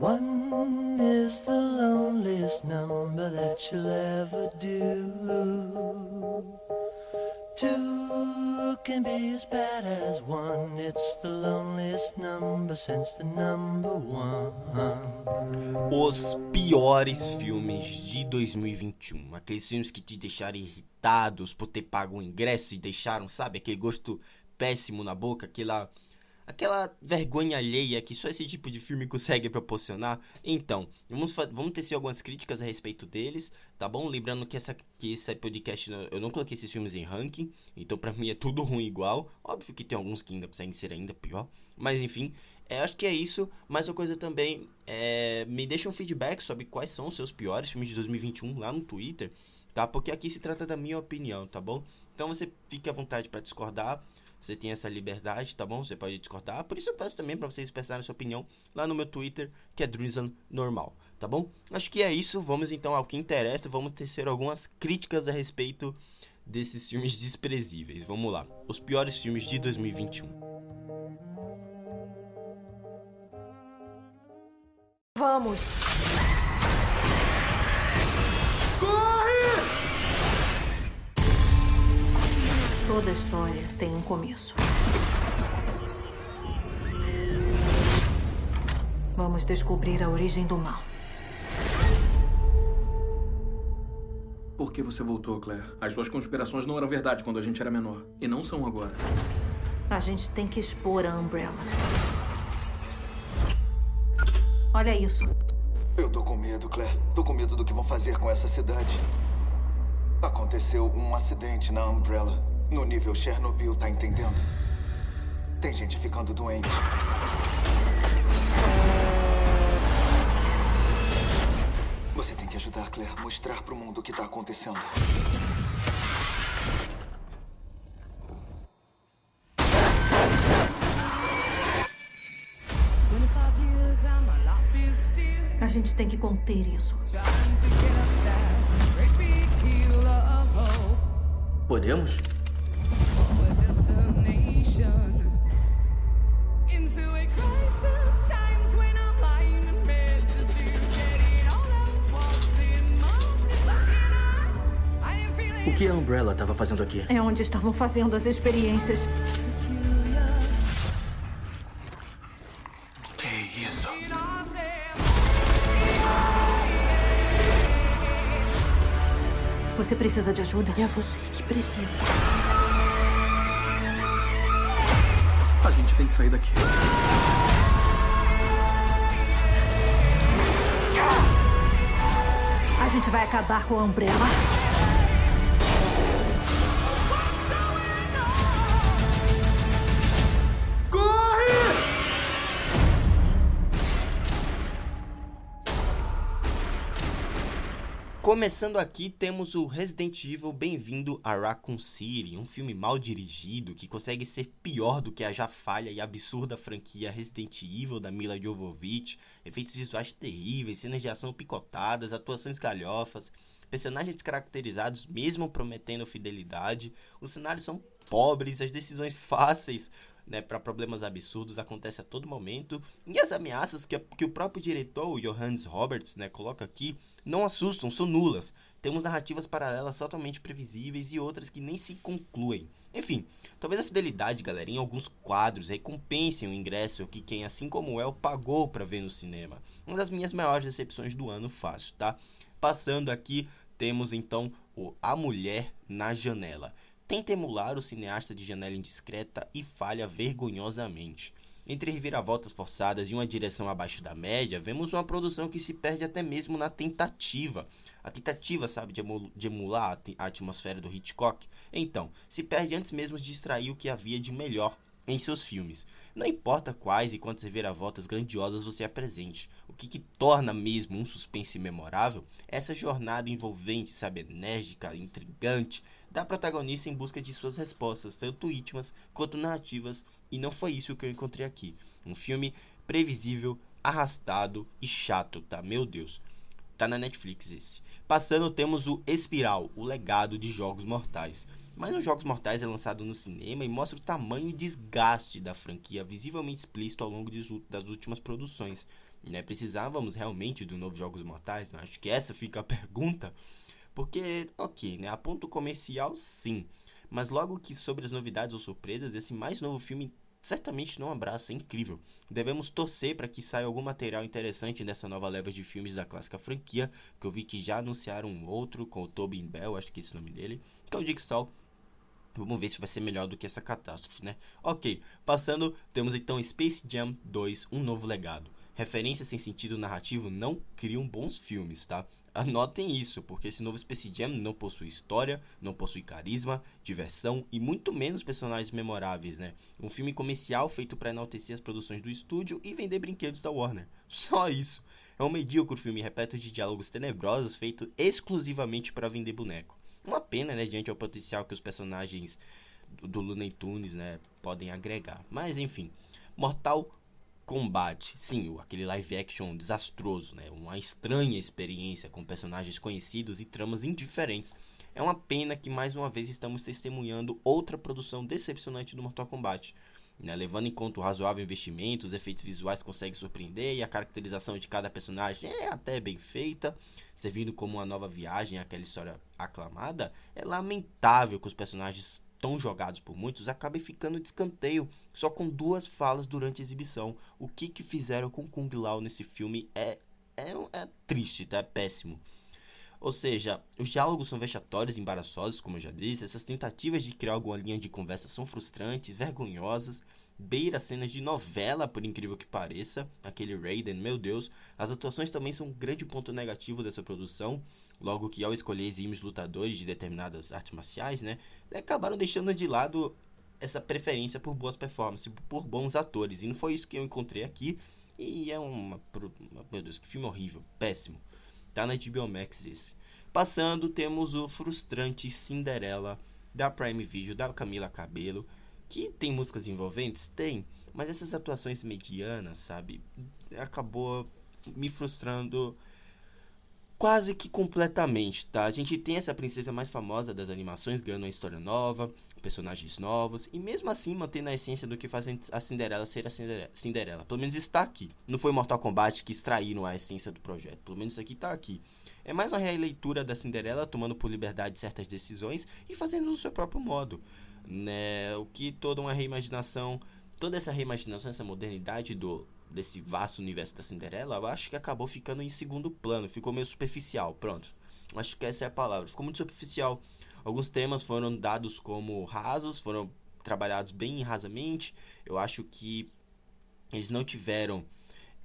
One is the loneliest number that you'll ever do. Two can be as bad as one. It's the loneliest number since the number one. Os piores filmes de 2021. Aqueles filmes que te deixaram irritados por ter pago o ingresso e deixaram, sabe, aquele gosto péssimo na boca, aquela aquela vergonha alheia que só esse tipo de filme consegue proporcionar. Então, vamos, vamos tecer algumas críticas a respeito deles, tá bom? Lembrando que, essa, que esse podcast, eu não coloquei esses filmes em ranking, então pra mim é tudo ruim igual. Óbvio que tem alguns que ainda conseguem ser ainda pior, mas enfim, é, acho que é isso. Mais uma coisa também, é, me deixa um feedback sobre quais são os seus piores filmes de 2021 lá no Twitter, tá? Porque aqui se trata da minha opinião, tá bom? Então você fique à vontade para discordar. Você tem essa liberdade, tá bom? Você pode discordar. Por isso eu peço também para vocês expressarem sua opinião lá no meu Twitter, que é Drizan Normal, tá bom? Acho que é isso. Vamos então ao que interessa. Vamos tecer algumas críticas a respeito desses filmes desprezíveis. Vamos lá. Os piores filmes de 2021. Vamos! Toda história tem um começo. Vamos descobrir a origem do mal. Por que você voltou, Claire? As suas conspirações não eram verdade quando a gente era menor. E não são agora. A gente tem que expor a Umbrella. Olha isso. Eu tô com medo, Claire. Tô com medo do que vão fazer com essa cidade. Aconteceu um acidente na Umbrella. No nível Chernobyl, tá entendendo? Tem gente ficando doente. Você tem que ajudar Claire, mostrar pro mundo o que tá acontecendo. A gente tem que conter isso. Podemos? Umbrella estava fazendo aqui? É onde estavam fazendo as experiências. Que isso? Você precisa de ajuda? É você que precisa. A gente tem que sair daqui. A gente vai acabar com a Umbrella. Começando aqui, temos o Resident Evil Bem-vindo a Raccoon City, um filme mal dirigido que consegue ser pior do que a já falha e absurda franquia Resident Evil da Mila Jovovich, efeitos visuais terríveis, cenas de ação picotadas, atuações galhofas, personagens descaracterizados mesmo prometendo fidelidade, os cenários são pobres, as decisões fáceis né, para problemas absurdos acontecem a todo momento. E as ameaças que, que o próprio diretor, o Johannes Roberts, né, coloca aqui, não assustam, são nulas. Temos narrativas paralelas totalmente previsíveis e outras que nem se concluem. Enfim, talvez a fidelidade, galera, em alguns quadros recompensem o ingresso que quem, assim como eu, pagou para ver no cinema. Uma das minhas maiores decepções do ano, fácil, tá? Passando aqui, temos então o A Mulher na Janela tenta emular o cineasta de janela indiscreta e falha vergonhosamente. Entre reviravoltas forçadas e uma direção abaixo da média, vemos uma produção que se perde até mesmo na tentativa. A tentativa, sabe, de, emular a atmosfera do Hitchcock? Então, se perde antes mesmo de extrair o que havia de melhor em seus filmes. Não importa quais e quantas reviravoltas grandiosas você apresente, o que, que torna mesmo um suspense memorável é essa jornada envolvente, sabe, enérgica, intrigante, da protagonista em busca de suas respostas, tanto íntimas quanto narrativas, e não foi isso que eu encontrei aqui. Um filme previsível, arrastado e chato, tá? Meu Deus. Tá na Netflix esse. Passando, temos o Espiral, o legado de Jogos Mortais. Mas os Jogos Mortais é lançado no cinema e mostra o tamanho e desgaste da franquia, visivelmente explícito ao longo das últimas produções. Né? Precisávamos realmente do novo Jogos Mortais? Acho que essa fica a pergunta. Porque, ok, né? A ponto comercial, sim. Mas logo que sobre as novidades ou surpresas, esse mais novo filme certamente não abraça, é incrível. Devemos torcer para que saia algum material interessante dessa nova leva de filmes da clássica franquia, que eu vi que já anunciaram um outro com o Tobin Bell, acho que é esse o nome dele, que é o. Vamos ver se vai ser melhor do que essa catástrofe, né? Ok, passando, temos então Space Jam 2, Um Novo Legado. Referências sem sentido narrativo não criam bons filmes, tá? Anotem isso, porque esse novo Space Jam não possui história, não possui carisma, diversão e muito menos personagens memoráveis, né? Um filme comercial feito para enaltecer as produções do estúdio e vender brinquedos da Warner. Só isso. É um medíocre filme repleto de diálogos tenebrosos feito exclusivamente para vender boneco. Uma pena, né, diante ao potencial que os personagens do Looney Tunes, né, podem agregar. Mas enfim, Mortal Kombat, sim, aquele live action desastroso, né? Uma estranha experiência com personagens conhecidos e tramas indiferentes. É uma pena que mais uma vez estamos testemunhando outra produção decepcionante do Mortal Kombat. Né? Levando em conta o razoável investimento, os efeitos visuais conseguem surpreender e a caracterização de cada personagem é até bem feita, servindo como uma nova viagem àquela história aclamada, é lamentável que os personagens tão jogados por muitos acabem ficando de escanteio, só com duas falas durante a exibição. O que, que fizeram com Kung Lao nesse filme é, é, é triste, tá? é péssimo. Ou seja, os diálogos são vexatórios embaraçosos, como eu já disse, essas tentativas de criar alguma linha de conversa são frustrantes, vergonhosas, beira cenas de novela, por incrível que pareça, aquele Raiden, meu Deus. As atuações também são um grande ponto negativo dessa produção, logo que ao escolher exímios lutadores de determinadas artes marciais, né, acabaram deixando de lado essa preferência por boas performances, por bons atores. E não foi isso que eu encontrei aqui. E é uma. Meu Deus, que filme horrível, péssimo. Tá na HBO Max esse. Passando, temos o frustrante Cinderela da Prime Video, da Camila Cabelo. Que tem músicas envolventes? Tem. Mas essas atuações medianas, sabe? Acabou me frustrando quase que completamente, tá? A gente tem essa princesa mais famosa das animações ganhando uma história nova, personagens novos, e mesmo assim mantendo a essência do que faz a Cinderela ser a Cinderela. Pelo menos está aqui. Não foi Mortal Kombat que extraíram a essência do projeto. Pelo menos isso aqui está aqui. É mais uma releitura da Cinderela tomando por liberdade certas decisões e fazendo do seu próprio modo. Né? O que toda uma reimaginação, toda essa reimaginação, essa modernidade do desse vasto universo da Cinderela, eu acho que acabou ficando em segundo plano, ficou meio superficial, pronto. Acho que essa é a palavra, ficou muito superficial. Alguns temas foram dados como rasos, foram trabalhados bem rasamente. Eu acho que eles não tiveram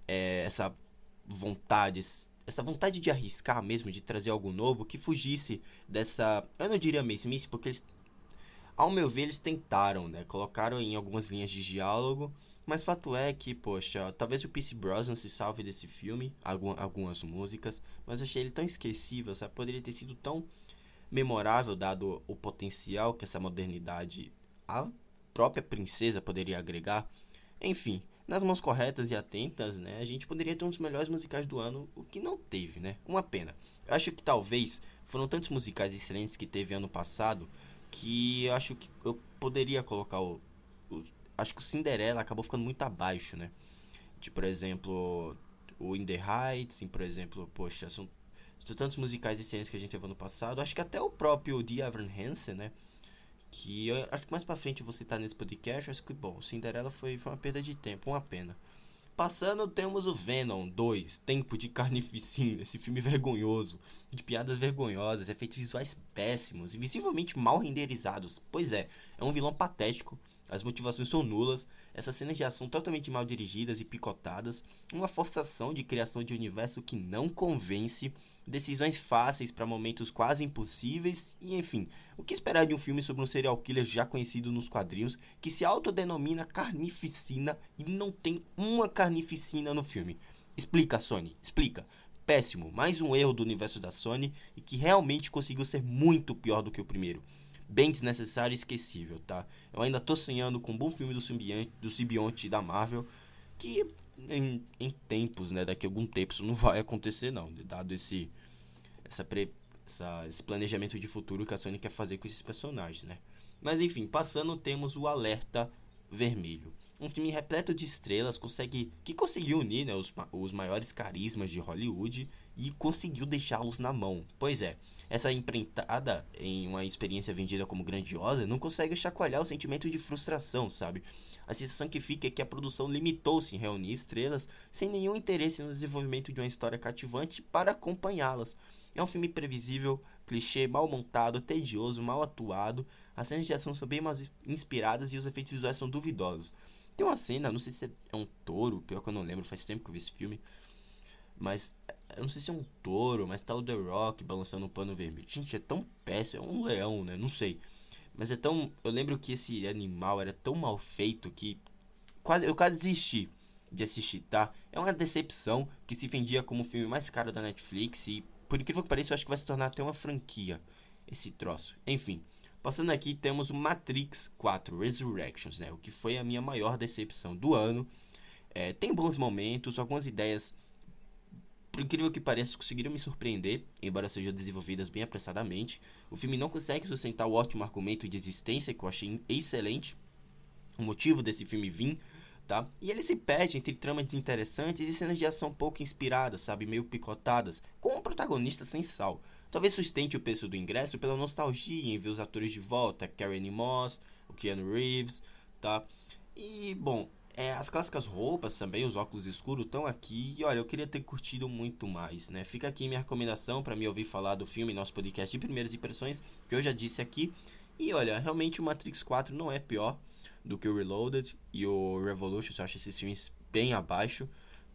é, essa vontade, essa vontade de arriscar mesmo, de trazer algo novo que fugisse dessa, eu não diria mesmice, porque eles, ao meu ver, eles tentaram, né? Colocaram em algumas linhas de diálogo mas fato é que, poxa, talvez o Pierce Brosnan se salve desse filme, algumas músicas, mas eu achei ele tão esquecível, sabe? Poderia ter sido tão memorável, dado o potencial que essa modernidade, a própria princesa poderia agregar. Enfim, nas mãos corretas e atentas, né, a gente poderia ter um dos melhores musicais do ano, o que não teve, né? Uma pena. Eu acho que talvez foram tantos musicais excelentes que teve ano passado que eu acho que eu poderia colocar o, o acho que o Cinderela acabou ficando muito abaixo, né? De, por exemplo, o In The Heights, por exemplo, poxa, são, são tantos musicais e cenas que a gente teve no passado. Acho que até o próprio The Evan Hansen, né? Que eu acho que mais pra frente eu vou citar nesse podcast. Acho que, bom, Cinderela foi, foi uma perda de tempo, uma pena. Passando, temos o Venom 2, Tempo de Carnificina, esse filme vergonhoso, de piadas vergonhosas, efeitos visuais péssimos e visivelmente mal renderizados. Pois é, é um vilão patético as motivações são nulas, essas cenas de ação totalmente mal dirigidas e picotadas, uma forçação de criação de universo que não convence, decisões fáceis para momentos quase impossíveis, e enfim, o que esperar de um filme sobre um serial killer já conhecido nos quadrinhos que se autodenomina carnificina e não tem uma carnificina no filme? Explica, Sony, explica. Péssimo, mais um erro do universo da Sony e que realmente conseguiu ser muito pior do que o primeiro bem desnecessário e esquecível, tá? Eu ainda tô sonhando com um bom filme do simbionte, do simbionte da Marvel, que em, em, tempos, né, daqui a algum tempo isso não vai acontecer não, dado esse essa, pre, essa esse planejamento de futuro que a Sony quer fazer com esses personagens, né? Mas enfim, passando temos o alerta vermelho. Um filme repleto de estrelas, consegue que conseguiu unir né, os, os maiores carismas de Hollywood e conseguiu deixá-los na mão. Pois é, essa empreitada em uma experiência vendida como grandiosa não consegue chacoalhar o sentimento de frustração, sabe? A sensação que fica é que a produção limitou-se em reunir estrelas sem nenhum interesse no desenvolvimento de uma história cativante para acompanhá-las. É um filme previsível, clichê, mal montado, tedioso, mal atuado. As cenas de ação são bem mais inspiradas e os efeitos visuais são duvidosos. Tem uma cena, não sei se é um touro, pior que eu não lembro, faz tempo que eu vi esse filme. Mas eu não sei se é um touro, mas tá o The Rock balançando um pano vermelho. Gente, é tão péssimo, é um leão, né? Não sei. Mas é tão. Eu lembro que esse animal era tão mal feito que. Quase, eu quase desisti de assistir, tá? É uma decepção que se vendia como o filme mais caro da Netflix e, por incrível que pareça, eu acho que vai se tornar até uma franquia esse troço. Enfim, passando aqui temos o Matrix 4 Resurrections, né? O que foi a minha maior decepção do ano. É, tem bons momentos, algumas ideias por incrível que pareça, conseguiram me surpreender, embora sejam desenvolvidas bem apressadamente. O filme não consegue sustentar o ótimo argumento de existência que eu achei excelente. O motivo desse filme vir, tá? E ele se perde entre tramas desinteressantes e cenas de ação pouco inspiradas, sabe? Meio picotadas, com um protagonista sem sal. Talvez sustente o preço do ingresso pela nostalgia em ver os atores de volta, Karen Moss, o Keanu Reeves, tá? E, bom, é, as clássicas roupas também, os óculos escuros estão aqui. E olha, eu queria ter curtido muito mais, né? Fica aqui minha recomendação para me ouvir falar do filme, nosso podcast de primeiras impressões, que eu já disse aqui. E olha, realmente o Matrix 4 não é pior do que o Reloaded e o Revolution. Eu acho esses filmes bem abaixo,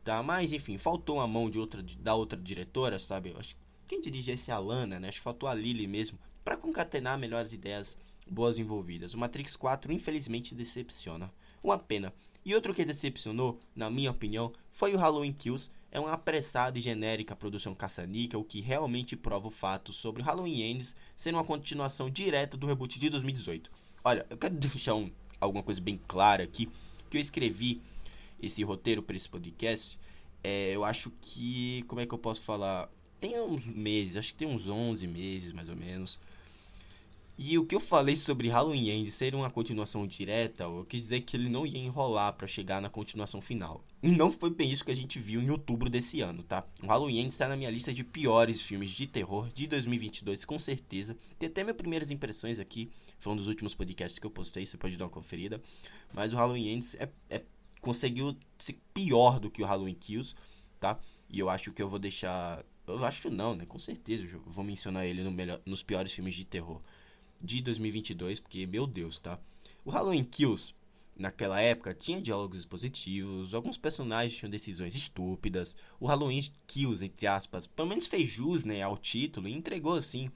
tá? Mas enfim, faltou a mão de outra da outra diretora, sabe? Eu acho quem dirige esse é a Lana, né? Acho que faltou a Lily mesmo para concatenar melhores ideias boas envolvidas. O Matrix 4 infelizmente decepciona. Uma pena. E outro que decepcionou, na minha opinião, foi o Halloween Kills. É uma apressada e genérica produção caça-níquel que realmente prova o fato sobre o Halloween Ends ser uma continuação direta do reboot de 2018. Olha, eu quero deixar um, alguma coisa bem clara aqui, que eu escrevi esse roteiro para esse podcast. É, eu acho que, como é que eu posso falar? Tem uns meses, acho que tem uns 11 meses mais ou menos, e o que eu falei sobre Halloween End ser uma continuação direta, eu quis dizer que ele não ia enrolar para chegar na continuação final. E não foi bem isso que a gente viu em outubro desse ano, tá? O Halloween está na minha lista de piores filmes de terror de 2022, com certeza. Tem até minhas primeiras impressões aqui, foi um dos últimos podcasts que eu postei, você pode dar uma conferida. Mas o Halloween Ends é, é, conseguiu ser pior do que o Halloween Kills, tá? E eu acho que eu vou deixar... Eu acho não, né? Com certeza eu vou mencionar ele no melhor, nos piores filmes de terror de 2022, porque, meu Deus, tá? O Halloween Kills, naquela época, tinha diálogos expositivos, alguns personagens tinham decisões estúpidas. O Halloween Kills, entre aspas, pelo menos fez jus né, ao título e entregou, assim,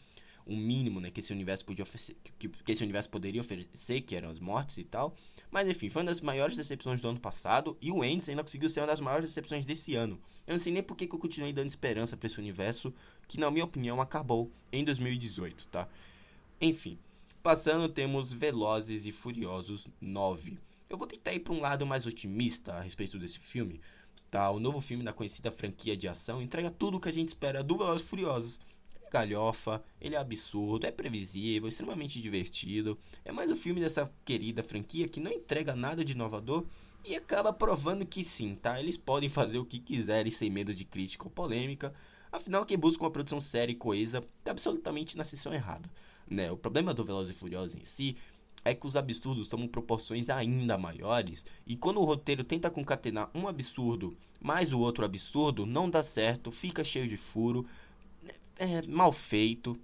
um mínimo né, que esse universo podia oferecer, que, que esse universo poderia oferecer, que eram as mortes e tal. Mas enfim, foi uma das maiores decepções do ano passado e o Endes ainda conseguiu ser uma das maiores decepções desse ano. Eu não sei nem por que, que eu continuei dando esperança para esse universo que, na minha opinião, acabou em 2018, tá? Enfim, passando temos Velozes e Furiosos 9. Eu vou tentar ir para um lado mais otimista a respeito desse filme. Tá, o novo filme da conhecida franquia de ação entrega tudo o que a gente espera do Velozes Furiosos. Ele é galhofa, ele é absurdo, é previsível, extremamente divertido. É mais um filme dessa querida franquia que não entrega nada de inovador e acaba provando que sim, tá? Eles podem fazer o que quiserem sem medo de crítica ou polêmica. Afinal, quem busca uma produção séria e coesa está absolutamente na sessão errada. Né? O problema do Velozes Furiosos em si é que os absurdos tomam proporções ainda maiores e quando o roteiro tenta concatenar um absurdo mais o outro absurdo, não dá certo, fica cheio de furo, é mal feito.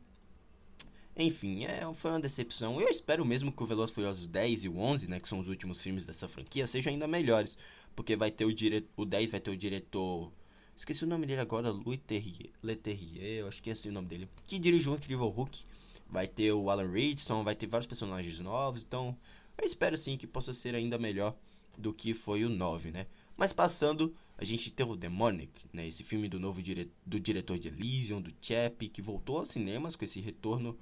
Enfim, é, foi uma decepção. Eu espero mesmo que o Velozes Furiosos 10 e o 11, né, que são os últimos filmes dessa franquia, sejam ainda melhores, porque vai ter o diretor, o 10 vai ter o diretor Esqueci o nome dele agora, Louis Terrier, Leterrier, eu acho que é esse o nome dele. Que dirigiu o Incrível Hulk vai ter o Alan Ridgson, vai ter vários personagens novos, então eu espero sim que possa ser ainda melhor do que foi o 9, né? Mas passando, a gente tem o Demonic, né? Esse filme do novo dire do diretor de Elysium, do Chap, que voltou aos cinemas com esse retorno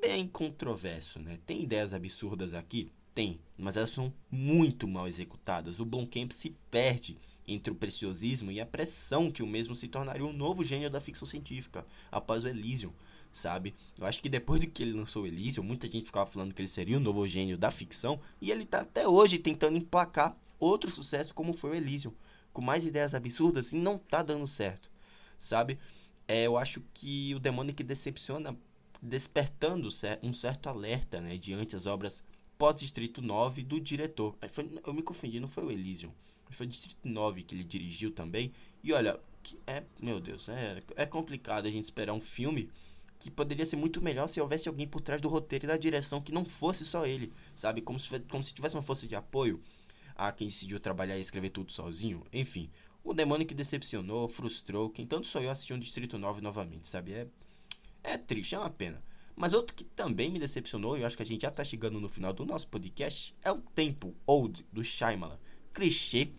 bem controverso, né? Tem ideias absurdas aqui? Tem, mas elas são muito mal executadas. O Blomkamp se perde entre o preciosismo e a pressão que o mesmo se tornaria um novo gênio da ficção científica após o Elysium sabe? Eu acho que depois do que ele lançou o Elysium, muita gente ficava falando que ele seria o novo gênio da ficção, e ele tá até hoje tentando emplacar outro sucesso como foi o Elysium, com mais ideias absurdas e não tá dando certo, sabe? É, eu acho que o demônio que decepciona despertando um certo alerta, né, diante das obras pós-Distrito 9 do diretor. eu me confundi, não foi o Elysium. Foi o Distrito 9 que ele dirigiu também. E olha, é, meu Deus, é, é complicado a gente esperar um filme que poderia ser muito melhor se houvesse alguém por trás do roteiro e da direção que não fosse só ele, sabe? Como se, como se tivesse uma força de apoio a quem decidiu trabalhar e escrever tudo sozinho. Enfim, o demônio que decepcionou, frustrou, quem tanto sonhou assistir um Distrito 9 novamente, sabe? É, é triste, é uma pena. Mas outro que também me decepcionou, e eu acho que a gente já tá chegando no final do nosso podcast, é o Tempo Old do Shyamalan. Clichê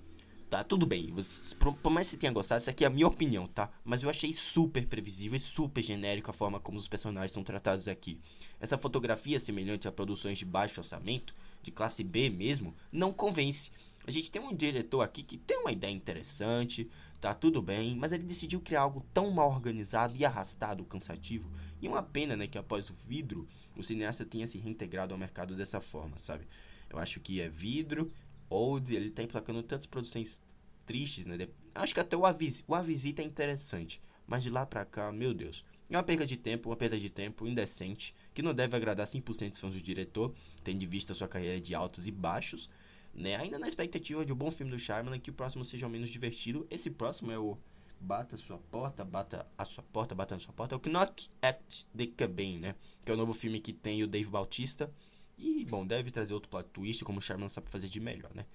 tá? Tudo bem, por, mais que você tenha gostado, isso aqui é a minha opinião, tá? Mas eu achei super previsível e super genérico a forma como os personagens são tratados aqui. Essa fotografia semelhante a produções de baixo orçamento, de classe B mesmo, não convence. A gente tem um diretor aqui que tem uma ideia interessante, tá tudo bem, mas ele decidiu criar algo tão mal organizado e arrastado, cansativo. E uma pena, né, que após o vidro, o cineasta tenha se reintegrado ao mercado dessa forma, sabe? Eu acho que é vidro, Old, ele tá emplacando tantas produções tristes, né? Acho que até o, Avis, o A Visita é interessante, mas de lá pra cá, meu Deus. É uma perda de tempo, uma perda de tempo indecente, que não deve agradar 100% dos fãs do diretor, tendo em vista sua carreira de altos e baixos, né? Ainda na expectativa de um bom filme do Shyamalan, que o próximo seja ao menos divertido. Esse próximo é o Bata a sua porta, bata a sua porta, bata na sua porta. É o Knock at the Cabin, né? Que é o novo filme que tem o Dave Bautista e, bom, deve trazer outro plot twist, como o Shyamalan sabe fazer de melhor, né?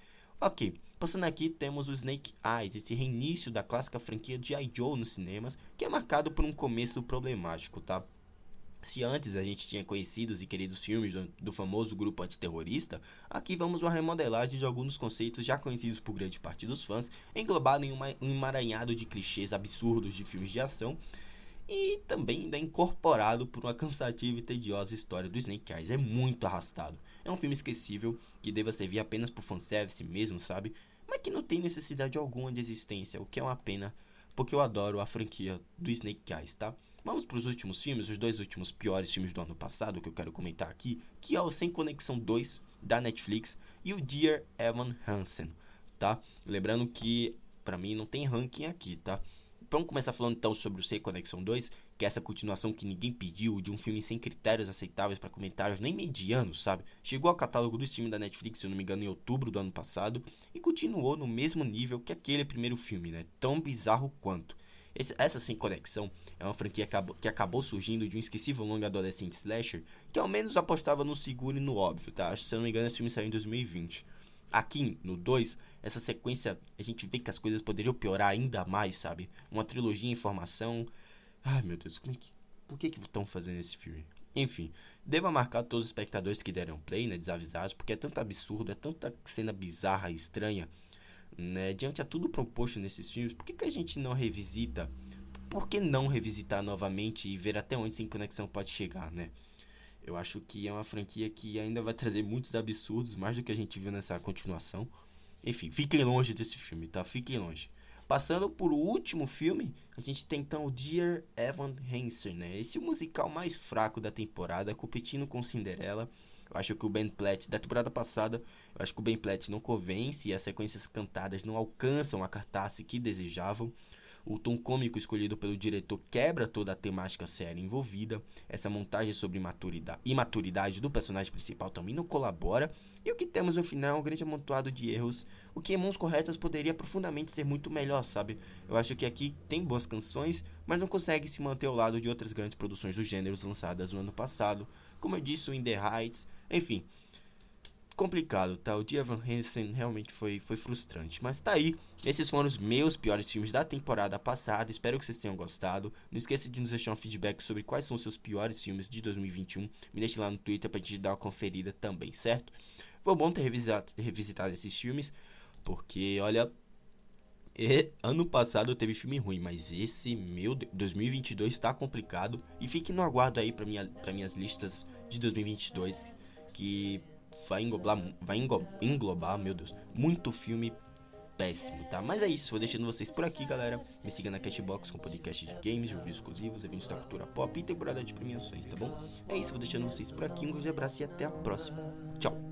Ok, passando aqui temos o Snake Eyes, esse reinício da clássica franquia de I. Joe nos cinemas, que é marcado por um começo problemático, tá? Se antes a gente tinha conhecidos e queridos filmes do, do famoso grupo antiterrorista, aqui vamos uma remodelagem de alguns conceitos já conhecidos por grande parte dos fãs, englobado em uma, um emaranhado de clichês absurdos de filmes de ação, e também ainda incorporado por uma cansativa e tediosa história do Snake Eyes. É muito arrastado. É um filme esquecível que deva servir apenas por fanservice mesmo, sabe? Mas que não tem necessidade alguma de existência, o que é uma pena, porque eu adoro a franquia do Snake Eyes, tá? Vamos para os últimos filmes, os dois últimos piores filmes do ano passado que eu quero comentar aqui, que é o Sem Conexão 2 da Netflix e o Dear Evan Hansen, tá? Lembrando que para mim não tem ranking aqui, tá? Vamos começar falando então sobre o Sei Conexão 2, que é essa continuação que ninguém pediu, de um filme sem critérios aceitáveis para comentários nem medianos, sabe? Chegou ao catálogo do Steam da Netflix, se eu não me engano, em outubro do ano passado, e continuou no mesmo nível que aquele primeiro filme, né? Tão bizarro quanto. Esse, essa Sem Conexão é uma franquia que acabou, que acabou surgindo de um esquecível longo adolescente slasher, que ao menos apostava no seguro e no óbvio, tá? Se eu não me engano esse filme saiu em 2020. Aqui, no 2, essa sequência, a gente vê que as coisas poderiam piorar ainda mais, sabe? Uma trilogia em formação. Ai, meu Deus, como é que... por que estão fazendo esse filme? Enfim, devo marcar todos os espectadores que deram play, né, desavisados, porque é tanto absurdo, é tanta cena bizarra e estranha, né, diante a tudo proposto nesses filmes, por que, que a gente não revisita? Por que não revisitar novamente e ver até onde essa conexão pode chegar, né? Eu acho que é uma franquia que ainda vai trazer muitos absurdos, mais do que a gente viu nessa continuação. Enfim, fiquem longe desse filme, tá? Fiquem longe. Passando por o último filme, a gente tem então o Dear Evan Hansen, né? Esse musical mais fraco da temporada, competindo com Cinderela. Eu acho que o Ben Platt, da temporada passada, eu acho que o Ben Platt não convence e as sequências cantadas não alcançam a cartaz que desejavam. O tom cômico escolhido pelo diretor quebra toda a temática séria envolvida. Essa montagem sobre imaturidade, imaturidade do personagem principal também não colabora. E o que temos no final é um grande amontoado de erros. O que em mãos corretas poderia profundamente ser muito melhor, sabe? Eu acho que aqui tem boas canções, mas não consegue se manter ao lado de outras grandes produções do gênero lançadas no ano passado. Como eu disse, o In The Heights. Enfim, complicado, tá? O dia Van Hansen realmente foi, foi frustrante. Mas tá aí. Esses foram os meus piores filmes da temporada passada. Espero que vocês tenham gostado. Não esqueça de nos deixar um feedback sobre quais são os seus piores filmes de 2021. Me deixe lá no Twitter pra gente dar uma conferida também, certo? Foi bom ter revisitado, revisitado esses filmes. Porque, olha. Ano passado teve filme ruim, mas esse, meu Deus, 2022 tá complicado. E fique no aguardo aí pra, minha, pra minhas listas de 2022. Que vai englobar, vai englobar, meu Deus, muito filme péssimo, tá? Mas é isso, vou deixando vocês por aqui, galera. Me siga na Cashbox com podcast de games, reviews exclusivos, eventos da cultura pop e temporada de premiações, tá bom? É isso, vou deixando vocês por aqui. Um grande abraço e até a próxima. Tchau.